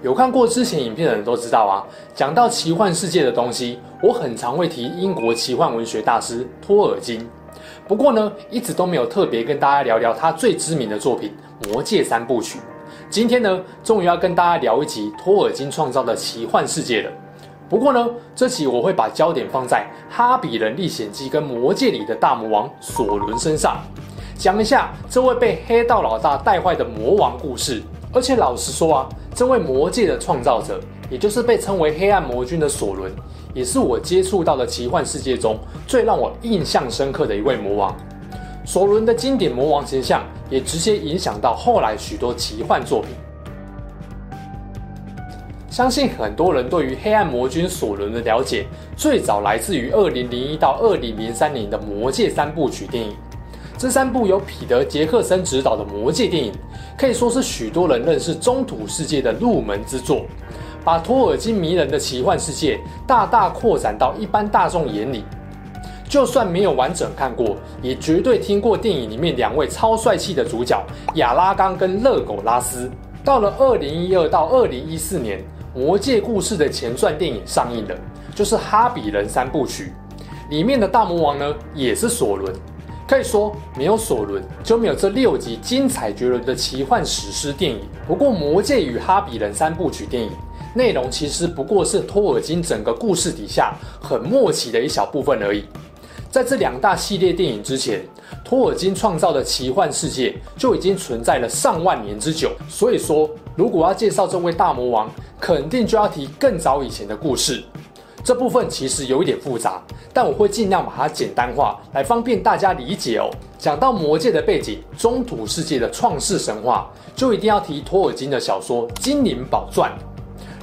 有看过之前影片的人都知道啊，讲到奇幻世界的东西，我很常会提英国奇幻文学大师托尔金。不过呢，一直都没有特别跟大家聊聊他最知名的作品《魔戒三部曲》。今天呢，终于要跟大家聊一集托尔金创造的奇幻世界了。不过呢，这期我会把焦点放在《哈比人历险记》跟《魔戒》里的大魔王索伦身上，讲一下这位被黑道老大带坏的魔王故事。而且老实说啊，这位魔界的创造者，也就是被称为黑暗魔君的索伦，也是我接触到的奇幻世界中最让我印象深刻的一位魔王。索伦的经典魔王形象，也直接影响到后来许多奇幻作品。相信很多人对于黑暗魔君索伦的了解，最早来自于二零零一到二零零三年的《魔戒三部曲》电影。这三部由彼得·杰克森执导的魔戒电影，可以说是许多人认识中土世界的入门之作，把托尔金迷人的奇幻世界大大扩展到一般大众眼里。就算没有完整看过，也绝对听过电影里面两位超帅气的主角亚拉冈跟勒苟拉斯。到了二零一二到二零一四年，魔戒故事的前传电影上映了，就是《哈比人三部曲》，里面的大魔王呢也是索伦。可以说，没有索伦，就没有这六集精彩绝伦的奇幻史诗电影。不过，《魔戒与哈比人三部曲》电影内容其实不过是托尔金整个故事底下很默契的一小部分而已。在这两大系列电影之前，托尔金创造的奇幻世界就已经存在了上万年之久。所以说，如果要介绍这位大魔王，肯定就要提更早以前的故事。这部分其实有一点复杂，但我会尽量把它简单化，来方便大家理解哦。讲到魔界的背景，中土世界的创世神话，就一定要提托尔金的小说《精灵宝钻》。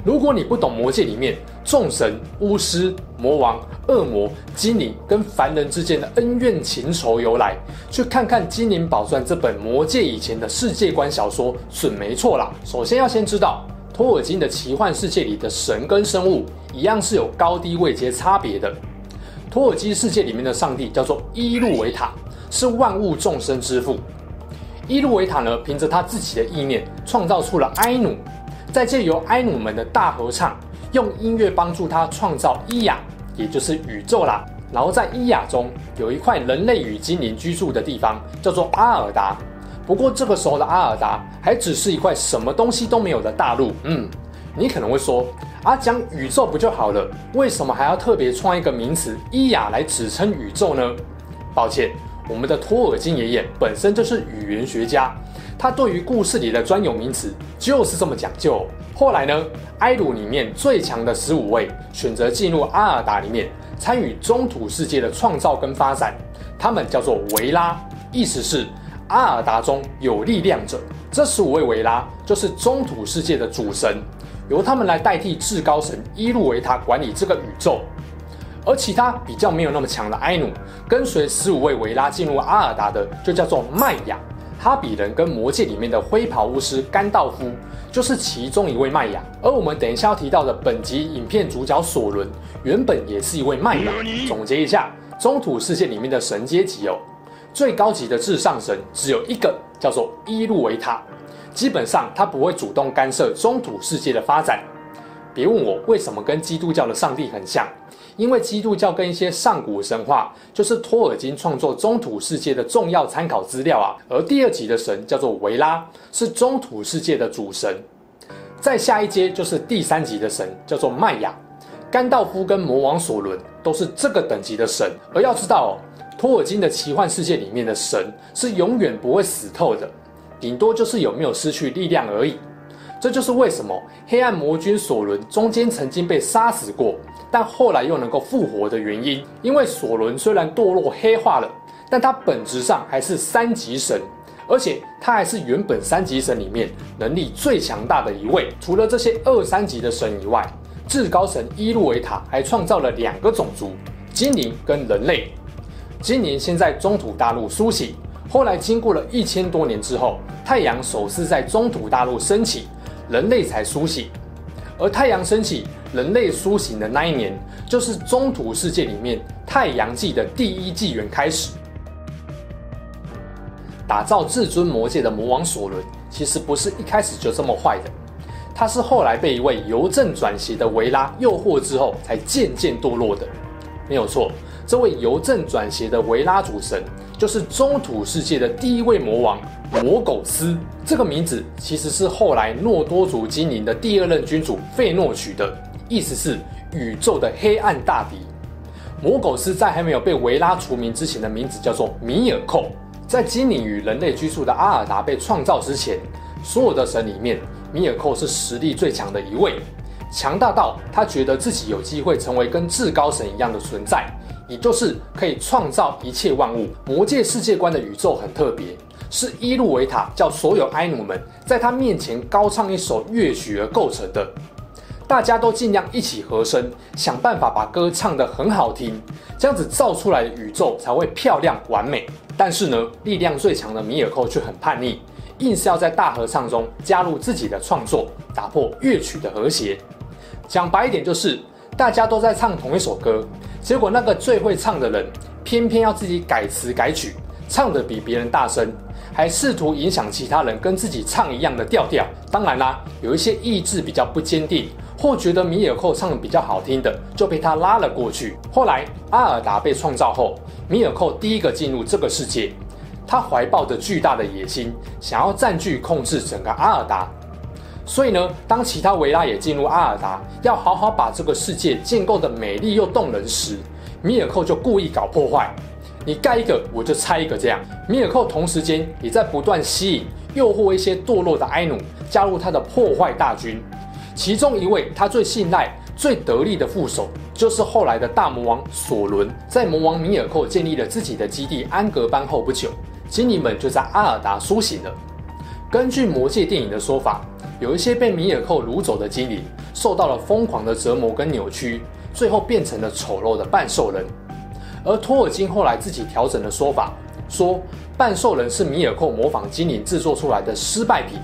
如果你不懂魔界里面众神、巫师、魔王、恶魔、精灵跟凡人之间的恩怨情仇由来，去看看《精灵宝钻》这本魔界以前的世界观小说，准没错啦。首先要先知道。托尔金的奇幻世界里的神跟生物一样是有高低位阶差别的。托尔金世界里面的上帝叫做伊路维塔，是万物众生之父。伊路维塔呢，凭着他自己的意念创造出了埃努，再借由埃努们的大合唱，用音乐帮助他创造伊雅，也就是宇宙啦。然后在伊雅中有一块人类与精灵居住的地方，叫做阿尔达。不过这个时候的阿尔达还只是一块什么东西都没有的大陆。嗯，你可能会说，啊，讲宇宙不就好了？为什么还要特别创一个名词伊雅来指称宇宙呢？抱歉，我们的托尔金爷爷本身就是语言学家，他对于故事里的专有名词就是这么讲究。后来呢，埃鲁里面最强的十五位选择进入阿尔达里面参与中土世界的创造跟发展，他们叫做维拉，意思是。阿尔达中有力量者，这十五位维拉就是中土世界的主神，由他们来代替至高神伊路维塔管理这个宇宙。而其他比较没有那么强的埃努，跟随十五位维拉进入阿尔达的，就叫做迈雅。哈比人跟魔戒里面的灰袍巫师甘道夫，就是其中一位迈雅。而我们等一下要提到的本集影片主角索伦，原本也是一位迈雅。总结一下，中土世界里面的神阶级哦。最高级的至上神只有一个，叫做伊路维塔。基本上他不会主动干涉中土世界的发展。别问我为什么跟基督教的上帝很像，因为基督教跟一些上古神话就是托尔金创作中土世界的重要参考资料啊。而第二级的神叫做维拉，是中土世界的主神。再下一阶就是第三级的神，叫做迈雅。甘道夫跟魔王索伦都是这个等级的神。而要知道。托尔金的奇幻世界里面的神是永远不会死透的，顶多就是有没有失去力量而已。这就是为什么黑暗魔君索伦中间曾经被杀死过，但后来又能够复活的原因。因为索伦虽然堕落黑化了，但他本质上还是三级神，而且他还是原本三级神里面能力最强大的一位。除了这些二三级的神以外，至高神伊路维塔还创造了两个种族：精灵跟人类。今年先在中土大陆苏醒，后来经过了一千多年之后，太阳首次在中土大陆升起，人类才苏醒。而太阳升起，人类苏醒的那一年，就是中土世界里面太阳纪的第一纪元开始。打造至尊魔界的魔王索伦，其实不是一开始就这么坏的，他是后来被一位由正转邪的维拉诱惑之后，才渐渐堕落的。没有错，这位由正转邪的维拉主神，就是中土世界的第一位魔王魔苟斯。这个名字其实是后来诺多族精灵的第二任君主费诺取的，意思是宇宙的黑暗大敌。魔苟斯在还没有被维拉除名之前的名字叫做米尔寇。在精灵与人类居住的阿尔达被创造之前，所有的神里面，米尔寇是实力最强的一位，强大到他觉得自己有机会成为跟至高神一样的存在，也就是可以创造一切万物。魔界世界观的宇宙很特别，是伊路维塔叫所有埃努们在他面前高唱一首乐曲而构成的。大家都尽量一起和声，想办法把歌唱得很好听，这样子造出来的宇宙才会漂亮完美。但是呢，力量最强的米尔寇却很叛逆，硬是要在大合唱中加入自己的创作，打破乐曲的和谐。讲白一点就是，大家都在唱同一首歌，结果那个最会唱的人偏偏要自己改词改曲，唱得比别人大声，还试图影响其他人跟自己唱一样的调调。当然啦，有一些意志比较不坚定。或觉得米尔寇唱的比较好听的，就被他拉了过去。后来阿尔达被创造后，米尔寇第一个进入这个世界，他怀抱着巨大的野心，想要占据控制整个阿尔达。所以呢，当其他维拉也进入阿尔达，要好好把这个世界建构的美丽又动人时，米尔寇就故意搞破坏。你盖一个，我就拆一个，这样。米尔寇同时间也在不断吸引、诱惑一些堕落的埃努加入他的破坏大军。其中一位他最信赖、最得力的副手，就是后来的大魔王索伦。在魔王米尔寇建立了自己的基地安格班后不久，精灵们就在阿尔达苏醒了。根据魔戒电影的说法，有一些被米尔寇掳走的精灵，受到了疯狂的折磨跟扭曲，最后变成了丑陋的半兽人。而托尔金后来自己调整了说法，说半兽人是米尔寇模仿精灵制作出来的失败品。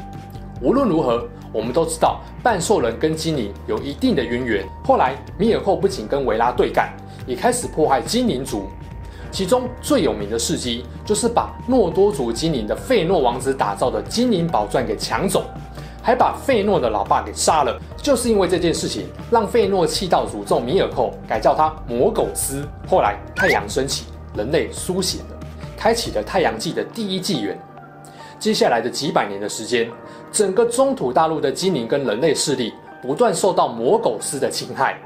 无论如何。我们都知道，半兽人跟精灵有一定的渊源。后来，米尔寇不仅跟维拉对干，也开始破坏精灵族。其中最有名的事迹，就是把诺多族精灵的费诺王子打造的精灵宝钻给抢走，还把费诺的老爸给杀了。就是因为这件事情，让费诺气到诅咒米尔寇，改叫他魔狗斯。后来，太阳升起，人类苏醒了，开启了太阳纪的第一纪元。接下来的几百年的时间，整个中土大陆的精灵跟人类势力不断受到魔狗斯的侵害。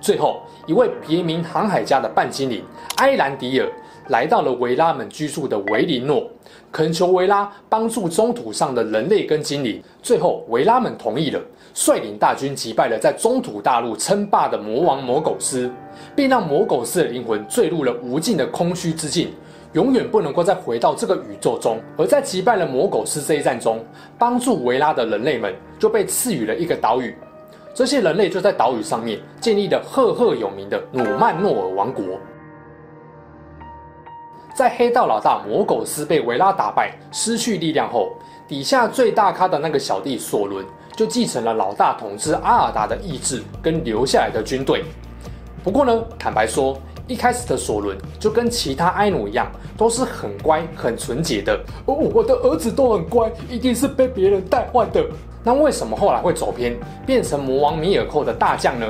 最后，一位别名航海家的半精灵埃兰迪尔来到了维拉们居住的维林诺，恳求维拉帮助中土上的人类跟精灵。最后，维拉们同意了，率领大军击败了在中土大陆称霸的魔王魔苟斯，并让魔苟斯的灵魂坠入了无尽的空虚之境。永远不能够再回到这个宇宙中。而在击败了魔苟斯这一战中，帮助维拉的人类们就被赐予了一个岛屿。这些人类就在岛屿上面建立了赫赫有名的努曼诺尔王国。在黑道老大魔苟斯被维拉打败、失去力量后，底下最大咖的那个小弟索伦就继承了老大统治阿尔达的意志跟留下来的军队。不过呢，坦白说，一开始的索伦就跟其他埃努一样，都是很乖、很纯洁的。哦，我的儿子都很乖，一定是被别人带坏的。那为什么后来会走偏，变成魔王米尔寇的大将呢？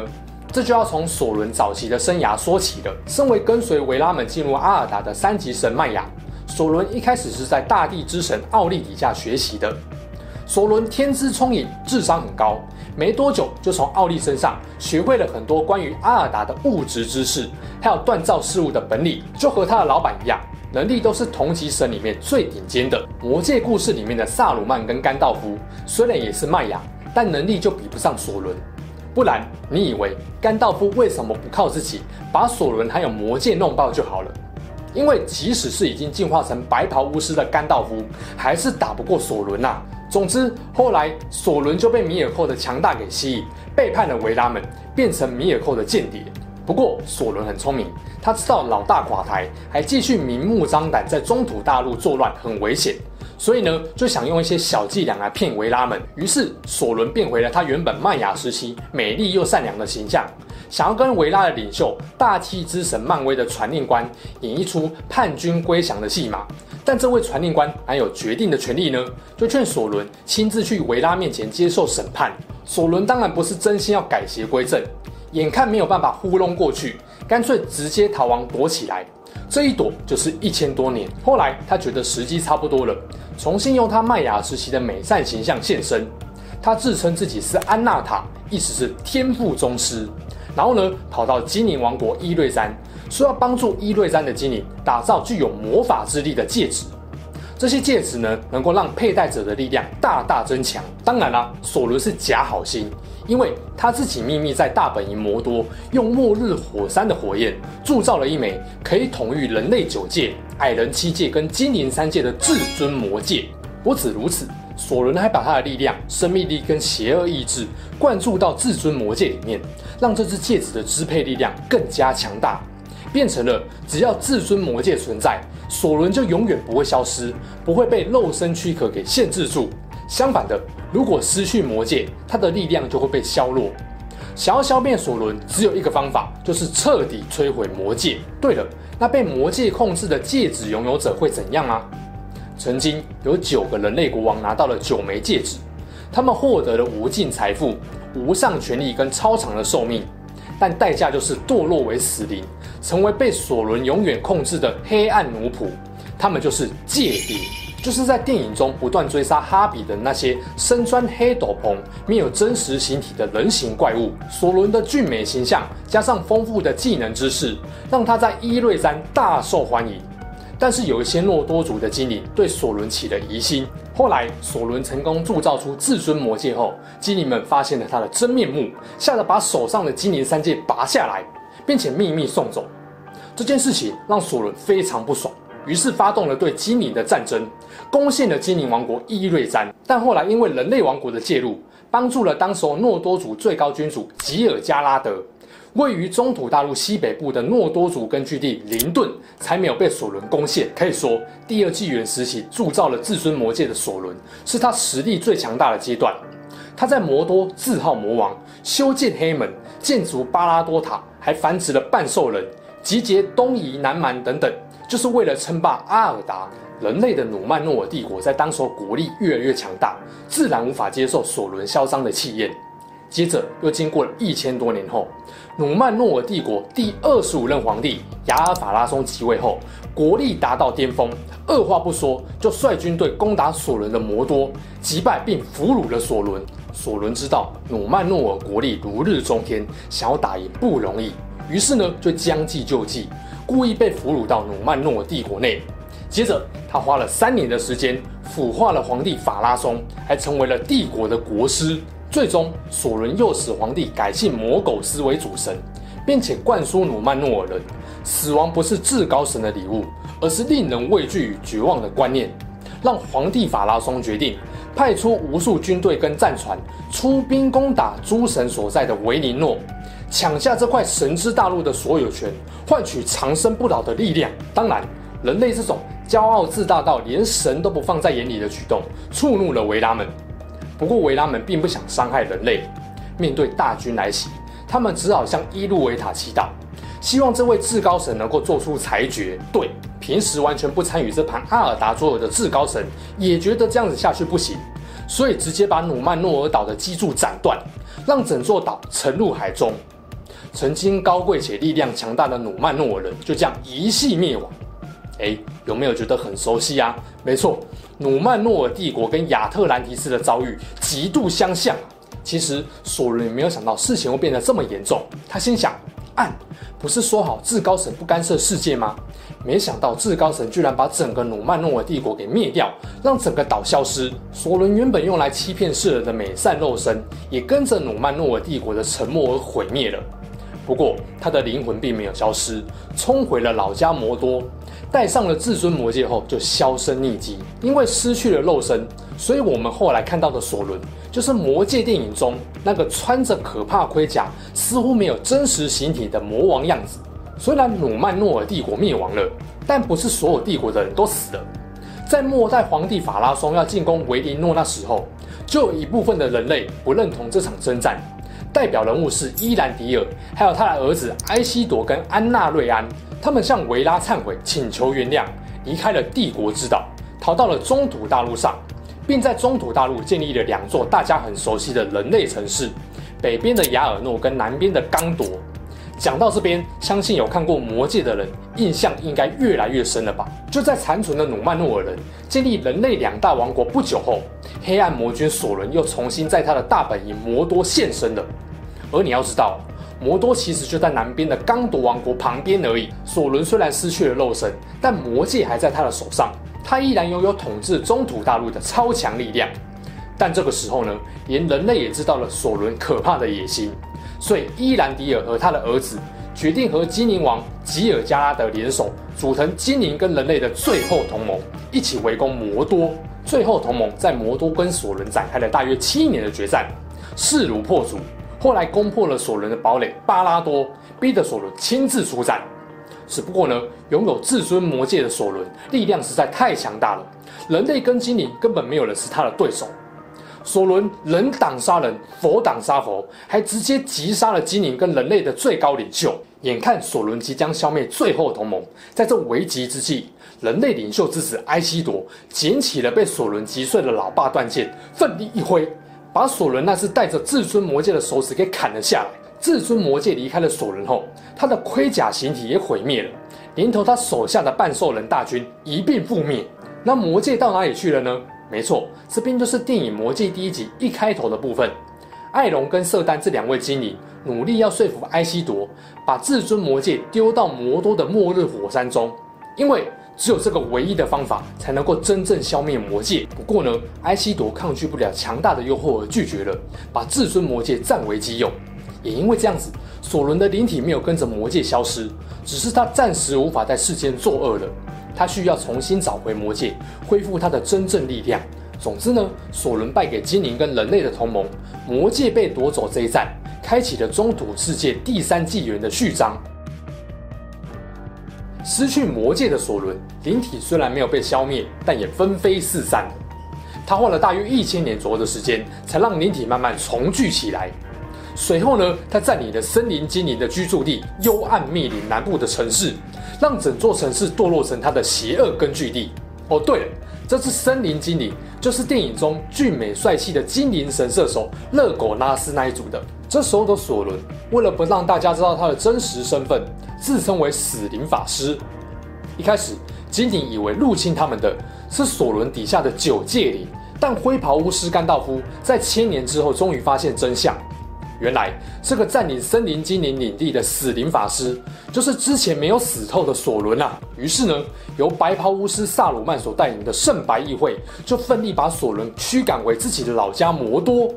这就要从索伦早期的生涯说起了。身为跟随维拉们进入阿尔达的三级神麦雅，索伦一开始是在大地之神奥利底下学习的。索伦天资聪颖，智商很高。没多久，就从奥利身上学会了很多关于阿尔达的物质知识，还有锻造事物的本领，就和他的老板一样，能力都是同级神里面最顶尖的。魔戒故事里面的萨鲁曼跟甘道夫虽然也是麦雅，但能力就比不上索伦。不然，你以为甘道夫为什么不靠自己把索伦还有魔戒弄爆就好了？因为即使是已经进化成白袍巫师的甘道夫，还是打不过索伦呐。总之，后来索伦就被米尔寇的强大给吸引，背叛了维拉们，变成米尔寇的间谍。不过，索伦很聪明，他知道老大垮台，还继续明目张胆在中土大陆作乱，很危险，所以呢，就想用一些小伎俩来骗维拉们。于是，索伦变回了他原本麦雅时期美丽又善良的形象，想要跟维拉的领袖大气之神曼威的传令官演一出叛军归降的戏码。但这位传令官还有决定的权利呢？就劝索伦亲自去维拉面前接受审判。索伦当然不是真心要改邪归正，眼看没有办法糊弄过去，干脆直接逃亡躲起来。这一躲就是一千多年。后来他觉得时机差不多了，重新用他麦芽时期的美善形象现身。他自称自己是安纳塔，意思是天赋宗师。然后呢，跑到精灵王国伊瑞山。说要帮助伊瑞山的精灵打造具有魔法之力的戒指，这些戒指呢，能够让佩戴者的力量大大增强。当然啦，索伦是假好心，因为他自己秘密在大本营魔多用末日火山的火焰铸造了一枚可以统御人类九界、矮人七界跟精灵三界的至尊魔戒。不止如此，索伦还把他的力量、生命力跟邪恶意志灌注到至尊魔戒里面，让这只戒指的支配力量更加强大。变成了，只要至尊魔戒存在，索伦就永远不会消失，不会被肉身躯壳给限制住。相反的，如果失去魔戒，他的力量就会被削弱。想要消灭索伦，只有一个方法，就是彻底摧毁魔戒。对了，那被魔戒控制的戒指拥有者会怎样啊？曾经有九个人类国王拿到了九枚戒指，他们获得了无尽财富、无上权力跟超长的寿命，但代价就是堕落为死灵。成为被索伦永远控制的黑暗奴仆，他们就是戒灵，就是在电影中不断追杀哈比的那些身穿黑斗篷、没有真实形体的人形怪物。索伦的俊美形象加上丰富的技能知识，让他在伊瑞山大受欢迎。但是有一些诺多族的精灵对索伦起了疑心。后来索伦成功铸造出至尊魔戒后，精灵们发现了他的真面目，吓得把手上的精灵三戒拔下来。并且秘密送走，这件事情让索伦非常不爽，于是发动了对精灵的战争，攻陷了精灵王国伊瑞詹。但后来因为人类王国的介入，帮助了当时诺多族最高君主吉尔加拉德，位于中土大陆西北部的诺多族根据地林顿才没有被索伦攻陷。可以说，第二纪元时期铸造了至尊魔戒的索伦，是他实力最强大的阶段。他在魔多自号魔王，修建黑门，建筑巴拉多塔。还繁殖了半兽人，集结东夷、南蛮等等，就是为了称霸阿尔达。人类的努曼诺尔帝国在当时国力越来越强大，自然无法接受索伦嚣张的气焰。接着又经过了一千多年后，努曼诺尔帝国第二十五任皇帝雅尔法拉松即位后，国力达到巅峰，二话不说就率军队攻打索伦的魔多，击败并俘虏了索伦。索伦知道努曼诺尔国力如日中天，想要打赢不容易，于是呢就将计就计，故意被俘虏到努曼诺尔帝国内。接着他花了三年的时间腐化了皇帝法拉松，还成为了帝国的国师。最终索伦诱使皇帝改信魔苟斯为主神，并且灌输努曼诺尔人，死亡不是至高神的礼物，而是令人畏惧与绝望的观念，让皇帝法拉松决定。派出无数军队跟战船出兵攻打诸神所在的维尼诺，抢下这块神之大陆的所有权，换取长生不老的力量。当然，人类这种骄傲自大到连神都不放在眼里的举动，触怒了维拉们。不过，维拉们并不想伤害人类，面对大军来袭，他们只好向伊路维塔祈祷，希望这位至高神能够做出裁决。对。平时完全不参与这盘阿尔达桌游的至高神也觉得这样子下去不行，所以直接把努曼诺尔岛的基柱斩断，让整座岛沉入海中。曾经高贵且力量强大的努曼诺尔人就这样一系灭亡。哎，有没有觉得很熟悉啊？没错，努曼诺尔帝国跟亚特兰提斯的遭遇极度相像。其实索伦没有想到事情会变得这么严重，他心想：按，不是说好至高神不干涉世界吗？没想到至高神居然把整个努曼诺尔帝国给灭掉，让整个岛消失。索伦原本用来欺骗世人的美善肉身，也跟着努曼诺尔帝国的沉没而毁灭了。不过他的灵魂并没有消失，冲回了老家摩多，戴上了至尊魔戒后就销声匿迹。因为失去了肉身，所以我们后来看到的索伦，就是魔戒电影中那个穿着可怕盔甲、似乎没有真实形体的魔王样子。虽然努曼诺尔帝国灭亡了，但不是所有帝国的人都死了。在末代皇帝法拉松要进攻维林诺那时候，就有一部分的人类不认同这场征战。代表人物是伊兰迪尔，还有他的儿子埃希铎跟安娜瑞安。他们向维拉忏悔，请求原谅，离开了帝国之岛，逃到了中土大陆上。并在中土大陆建立了两座大家很熟悉的人类城市，北边的雅尔诺跟南边的刚铎。讲到这边，相信有看过《魔戒》的人，印象应该越来越深了吧？就在残存的努曼诺尔人建立人类两大王国不久后，黑暗魔君索伦又重新在他的大本营魔多现身了。而你要知道，魔多其实就在南边的刚铎王国旁边而已。索伦虽然失去了肉身，但魔戒还在他的手上。他依然拥有统治中土大陆的超强力量，但这个时候呢，连人类也知道了索伦可怕的野心，所以伊兰迪尔和他的儿子决定和精灵王吉尔加拉德联手，组成精灵跟人类的最后同盟，一起围攻魔多。最后同盟在魔多跟索伦展开了大约七年的决战，势如破竹，后来攻破了索伦的堡垒巴拉多，逼得索伦亲自出战。只不过呢，拥有至尊魔戒的索伦力量实在太强大了，人类跟精灵根本没有人是他的对手。索伦人挡杀人，佛挡杀佛，还直接击杀了精灵跟人类的最高领袖。眼看索伦即将消灭最后同盟，在这危急之际，人类领袖之子埃希铎捡起了被索伦击碎的老爸断剑，奋力一挥，把索伦那只带着至尊魔戒的手指给砍了下来。至尊魔戒离开了索伦后，他的盔甲形体也毁灭了，连同他手下的半兽人大军一并覆灭。那魔戒到哪里去了呢？没错，这边就是电影《魔戒》第一集一开头的部分。艾隆跟瑟丹这两位精灵努力要说服埃希铎，把至尊魔戒丢到魔多的末日火山中，因为只有这个唯一的方法才能够真正消灭魔戒。不过呢，埃希铎抗拒不了强大的诱惑而拒绝了，把至尊魔戒占为己有。也因为这样子，索伦的灵体没有跟着魔界消失，只是他暂时无法在世间作恶了。他需要重新找回魔界，恢复他的真正力量。总之呢，索伦败给精灵跟人类的同盟，魔界被夺走这一战，开启了中土世界第三纪元的序章。失去魔界的索伦，灵体虽然没有被消灭，但也纷飞四散了。他花了大约一千年左右的时间，才让灵体慢慢重聚起来。随后呢，他占领了森林精灵的居住地幽暗密林南部的城市，让整座城市堕落成他的邪恶根据地。哦，对了，这只森林精灵就是电影中俊美帅气的精灵神射手勒苟拉斯那一组的。这时候的索伦，为了不让大家知道他的真实身份，自称为死灵法师。一开始，精灵以为入侵他们的是索伦底下的九戒灵，但灰袍巫师甘道夫在千年之后终于发现真相。原来这个占领森林精灵领地的死灵法师，就是之前没有死透的索伦啊。于是呢，由白袍巫师萨鲁曼所带领的圣白议会，就奋力把索伦驱赶回自己的老家魔多。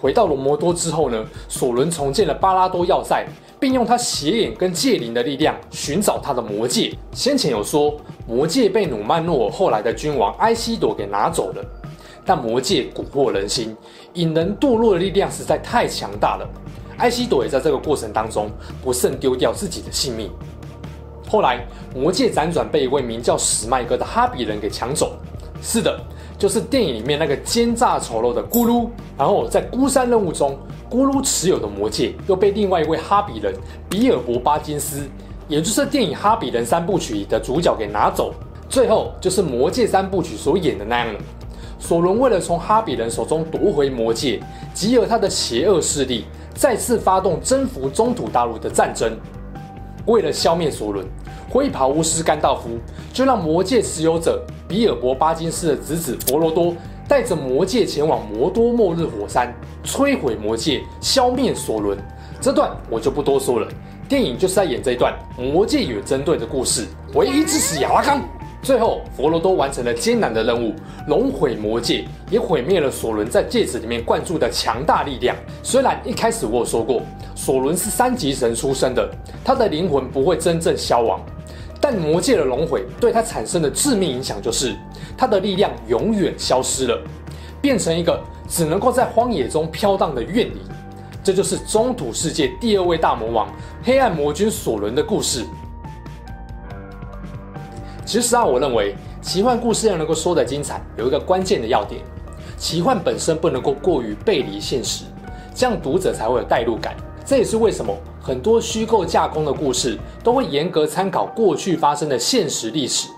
回到了魔多之后呢，索伦重建了巴拉多要塞，并用他邪眼跟戒灵的力量寻找他的魔戒。先前有说，魔戒被努曼诺尔后来的君王埃西铎给拿走了。但魔戒蛊惑人心，引人堕落的力量实在太强大了。埃希朵也在这个过程当中不慎丢掉自己的性命。后来，魔戒辗转被一位名叫史麦哥的哈比人给抢走。是的，就是电影里面那个奸诈丑陋的咕噜。然后在孤山任务中，咕噜持有的魔戒又被另外一位哈比人比尔博巴金斯，也就是电影《哈比人三部曲》的主角给拿走。最后就是魔戒三部曲所演的那样了。索伦为了从哈比人手中夺回魔戒，集合他的邪恶势力，再次发动征服中土大陆的战争。为了消灭索伦，灰袍巫师甘道夫就让魔戒持有者比尔博巴金斯的侄子佛罗多带着魔戒前往魔多末日火山，摧毁魔戒，消灭索伦。这段我就不多说了，电影就是在演这一段魔戒远征队的故事。唯一支持亚拉康。最后，佛罗多完成了艰难的任务，龙毁魔戒，也毁灭了索伦在戒指里面灌注的强大力量。虽然一开始我有说过，索伦是三级神出身的，他的灵魂不会真正消亡，但魔戒的龙毁对他产生的致命影响就是，他的力量永远消失了。变成一个只能够在荒野中飘荡的怨灵。这就是中土世界第二位大魔王黑暗魔君索伦的故事。其实啊，我认为奇幻故事要能够说得精彩，有一个关键的要点：奇幻本身不能够过于背离现实，这样读者才会有代入感。这也是为什么很多虚构架空的故事都会严格参考过去发生的现实历史，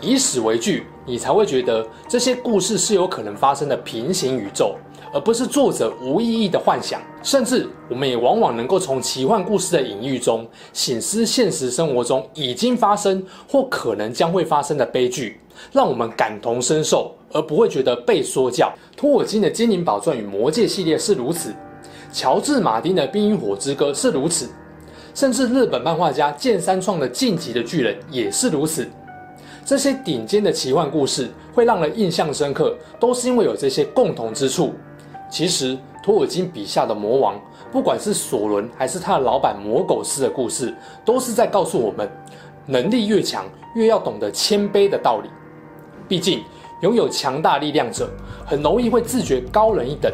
以史为据，你才会觉得这些故事是有可能发生的平行宇宙。而不是作者无意义的幻想，甚至我们也往往能够从奇幻故事的隐喻中，省思现实生活中已经发生或可能将会发生的悲剧，让我们感同身受，而不会觉得被说教。托尔金的《精灵宝钻》与《魔戒》系列是如此，乔治·马丁的《冰与火之歌》是如此，甚至日本漫画家剑三创的《进级的巨人》也是如此。这些顶尖的奇幻故事会让人印象深刻，都是因为有这些共同之处。其实，托尔金笔下的魔王，不管是索伦还是他的老板魔狗斯的故事，都是在告诉我们：能力越强，越要懂得谦卑的道理。毕竟，拥有强大力量者，很容易会自觉高人一等，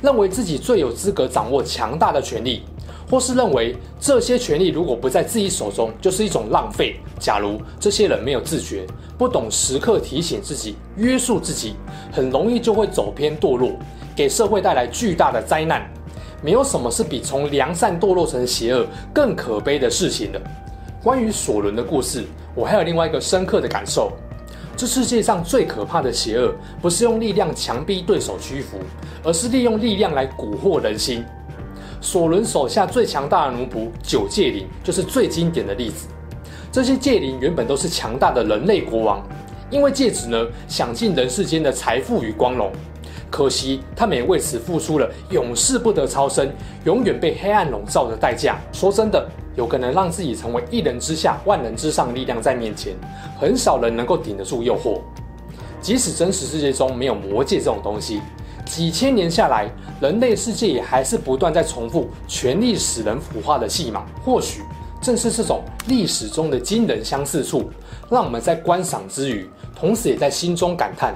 认为自己最有资格掌握强大的权力，或是认为这些权利如果不在自己手中，就是一种浪费。假如这些人没有自觉，不懂时刻提醒自己、约束自己，很容易就会走偏堕落。给社会带来巨大的灾难，没有什么是比从良善堕落成邪恶更可悲的事情了。关于索伦的故事，我还有另外一个深刻的感受：这世界上最可怕的邪恶，不是用力量强逼对手屈服，而是利用力量来蛊惑人心。索伦手下最强大的奴仆九戒灵，就是最经典的例子。这些戒灵原本都是强大的人类国王，因为戒指呢，享尽人世间的财富与光荣。可惜，他们也为此付出了永世不得超生、永远被黑暗笼罩的代价。说真的，有可能让自己成为一人之下、万人之上的力量在面前，很少人能够顶得住诱惑。即使真实世界中没有魔戒这种东西，几千年下来，人类世界也还是不断在重复权力使人腐化的戏码。或许正是这种历史中的惊人相似处，让我们在观赏之余，同时也在心中感叹。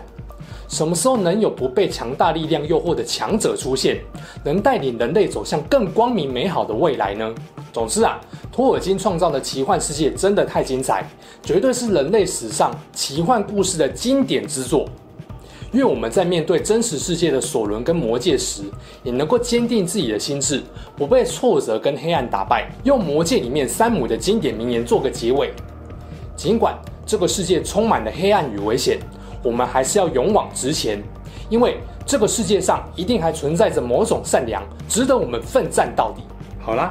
什么时候能有不被强大力量诱惑的强者出现，能带领人类走向更光明美好的未来呢？总之啊，托尔金创造的奇幻世界真的太精彩，绝对是人类史上奇幻故事的经典之作。愿我们在面对真实世界的索伦跟魔戒时，也能够坚定自己的心智，不被挫折跟黑暗打败。用魔戒里面山姆的经典名言做个结尾：尽管这个世界充满了黑暗与危险。我们还是要勇往直前，因为这个世界上一定还存在着某种善良，值得我们奋战到底。好啦，